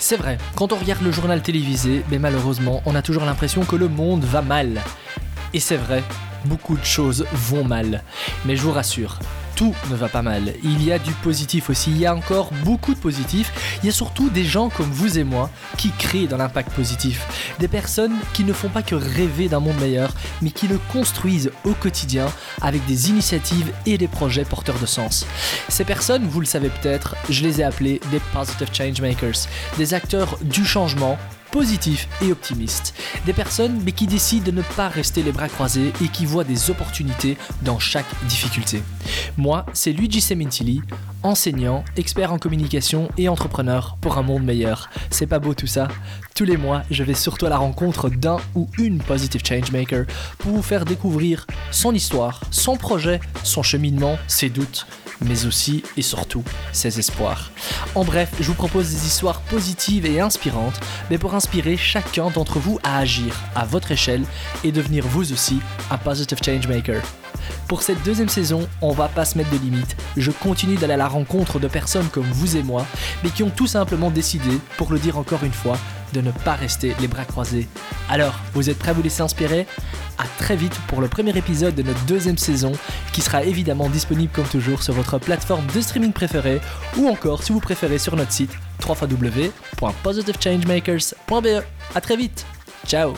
C'est vrai, quand on regarde le journal télévisé, mais malheureusement, on a toujours l'impression que le monde va mal. Et c'est vrai, beaucoup de choses vont mal. Mais je vous rassure, tout ne va pas mal. Il y a du positif aussi, il y a encore beaucoup de positif. Il y a surtout des gens comme vous et moi qui créent dans l'impact positif. Des personnes qui ne font pas que rêver d'un monde meilleur, mais qui le construisent au quotidien avec des initiatives et des projets porteurs de sens. Ces personnes, vous le savez peut-être, je les ai appelées des Positive Changemakers, des acteurs du changement positifs et optimistes. Des personnes mais qui décident de ne pas rester les bras croisés et qui voient des opportunités dans chaque difficulté. Moi, c'est Luigi Semintilli, enseignant, expert en communication et entrepreneur pour un monde meilleur. C'est pas beau tout ça Tous les mois, je vais surtout à la rencontre d'un ou une Positive Changemaker pour vous faire découvrir son histoire, son projet, son cheminement, ses doutes mais aussi et surtout ses espoirs. En bref, je vous propose des histoires positives et inspirantes, mais pour inspirer chacun d'entre vous à agir à votre échelle et devenir vous aussi un positive changemaker. Pour cette deuxième saison, on va pas se mettre de limites. Je continue d'aller à la rencontre de personnes comme vous et moi, mais qui ont tout simplement décidé, pour le dire encore une fois, de ne pas rester les bras croisés. Alors, vous êtes prêts à vous laisser inspirer? À très vite pour le premier épisode de notre deuxième saison, qui sera évidemment disponible comme toujours sur votre plateforme de streaming préférée, ou encore si vous préférez sur notre site www.positivechangemakers.be. À très vite Ciao